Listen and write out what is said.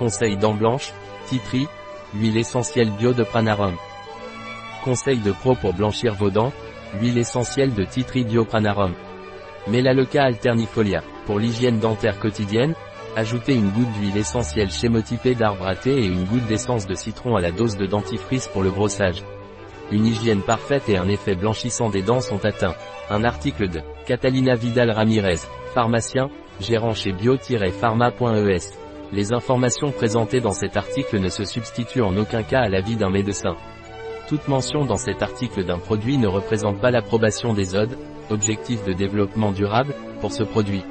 Conseil dents blanches, Titri, huile essentielle bio de Pranarum. Conseil de pro pour blanchir vos dents, huile essentielle de Titri bio Pranarum. Melaleuca alternifolia. Pour l'hygiène dentaire quotidienne, ajoutez une goutte d'huile essentielle chémotypée d'arbre à thé et une goutte d'essence de citron à la dose de dentifrice pour le brossage. Une hygiène parfaite et un effet blanchissant des dents sont atteints. Un article de Catalina Vidal Ramirez, pharmacien, gérant chez bio-pharma.es. Les informations présentées dans cet article ne se substituent en aucun cas à l'avis d'un médecin. Toute mention dans cet article d'un produit ne représente pas l'approbation des ODE, objectifs de développement durable, pour ce produit.